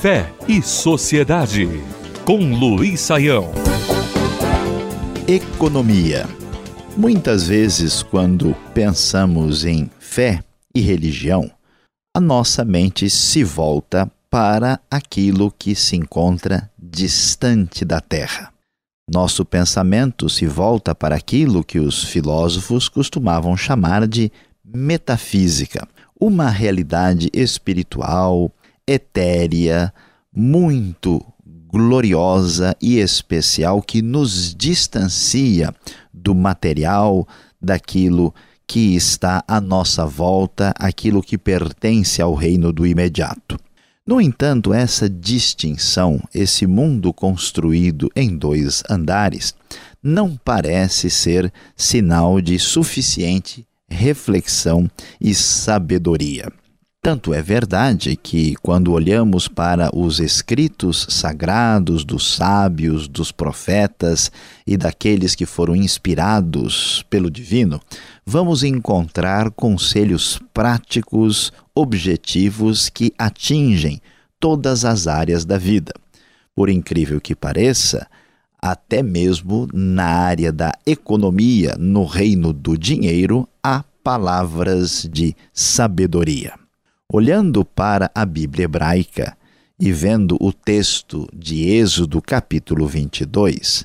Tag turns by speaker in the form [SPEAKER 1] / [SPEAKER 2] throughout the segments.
[SPEAKER 1] Fé e Sociedade, com Luiz Saião.
[SPEAKER 2] Economia. Muitas vezes, quando pensamos em fé e religião, a nossa mente se volta para aquilo que se encontra distante da Terra. Nosso pensamento se volta para aquilo que os filósofos costumavam chamar de metafísica, uma realidade espiritual, etérea, muito gloriosa e especial que nos distancia do material, daquilo que está à nossa volta, aquilo que pertence ao reino do imediato. No entanto, essa distinção, esse mundo construído em dois andares, não parece ser sinal de suficiente reflexão e sabedoria. Tanto é verdade que, quando olhamos para os escritos sagrados dos sábios, dos profetas e daqueles que foram inspirados pelo Divino, vamos encontrar conselhos práticos, objetivos que atingem todas as áreas da vida. Por incrível que pareça, até mesmo na área da economia, no reino do dinheiro, há palavras de sabedoria. Olhando para a Bíblia hebraica e vendo o texto de Êxodo, capítulo 22,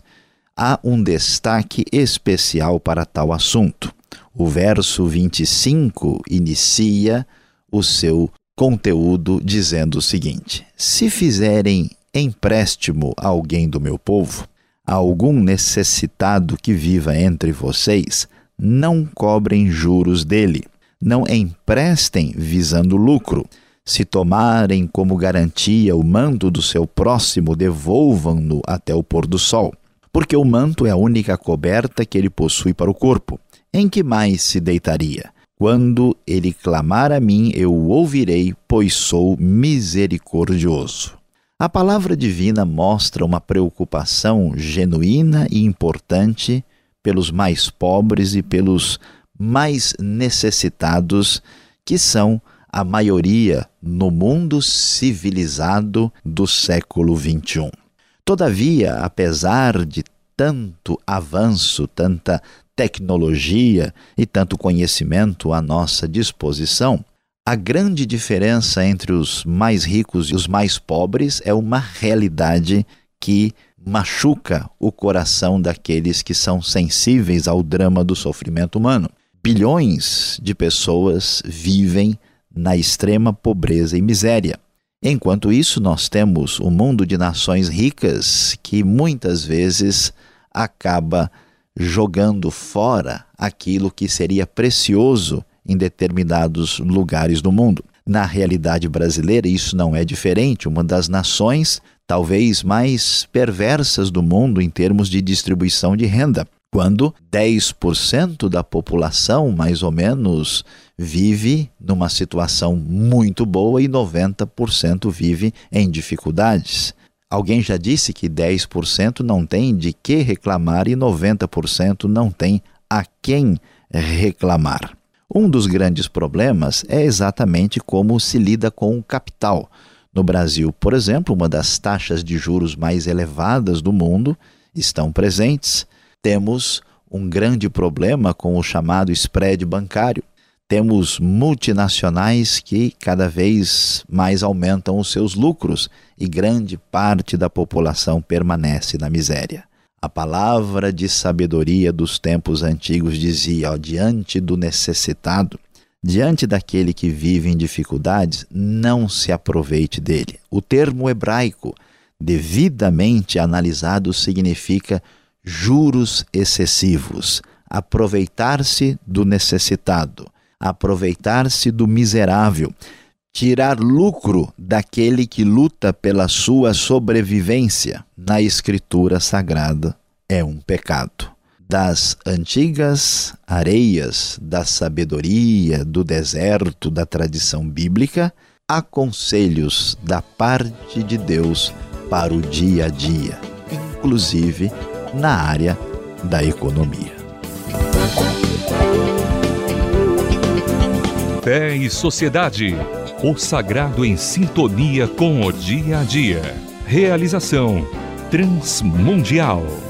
[SPEAKER 2] há um destaque especial para tal assunto. O verso 25 inicia o seu conteúdo dizendo o seguinte: Se fizerem empréstimo a alguém do meu povo, a algum necessitado que viva entre vocês, não cobrem juros dele não emprestem visando lucro. Se tomarem como garantia o manto do seu próximo, devolvam-no até o pôr do sol. Porque o manto é a única coberta que ele possui para o corpo. Em que mais se deitaria? Quando ele clamar a mim, eu o ouvirei, pois sou misericordioso. A palavra divina mostra uma preocupação genuína e importante pelos mais pobres e pelos mais necessitados, que são a maioria no mundo civilizado do século XXI. Todavia, apesar de tanto avanço, tanta tecnologia e tanto conhecimento à nossa disposição, a grande diferença entre os mais ricos e os mais pobres é uma realidade que machuca o coração daqueles que são sensíveis ao drama do sofrimento humano bilhões de pessoas vivem na extrema pobreza e miséria. Enquanto isso, nós temos um mundo de nações ricas que muitas vezes acaba jogando fora aquilo que seria precioso em determinados lugares do mundo. Na realidade brasileira, isso não é diferente. Uma das nações talvez mais perversas do mundo em termos de distribuição de renda quando 10% da população, mais ou menos, vive numa situação muito boa e 90% vive em dificuldades. Alguém já disse que 10% não tem de que reclamar e 90% não tem a quem reclamar. Um dos grandes problemas é exatamente como se lida com o capital. No Brasil, por exemplo, uma das taxas de juros mais elevadas do mundo estão presentes temos um grande problema com o chamado spread bancário. Temos multinacionais que cada vez mais aumentam os seus lucros e grande parte da população permanece na miséria. A palavra de sabedoria dos tempos antigos dizia: ó, diante do necessitado, diante daquele que vive em dificuldades, não se aproveite dele. O termo hebraico, devidamente analisado, significa juros excessivos, aproveitar-se do necessitado, aproveitar-se do miserável, tirar lucro daquele que luta pela sua sobrevivência na Escritura Sagrada é um pecado. Das antigas areias da sabedoria, do deserto, da tradição bíblica, há conselhos da parte de Deus para o dia a dia, inclusive na área da economia.
[SPEAKER 1] Fé e Sociedade O sagrado em sintonia com o dia a dia. Realização Transmundial.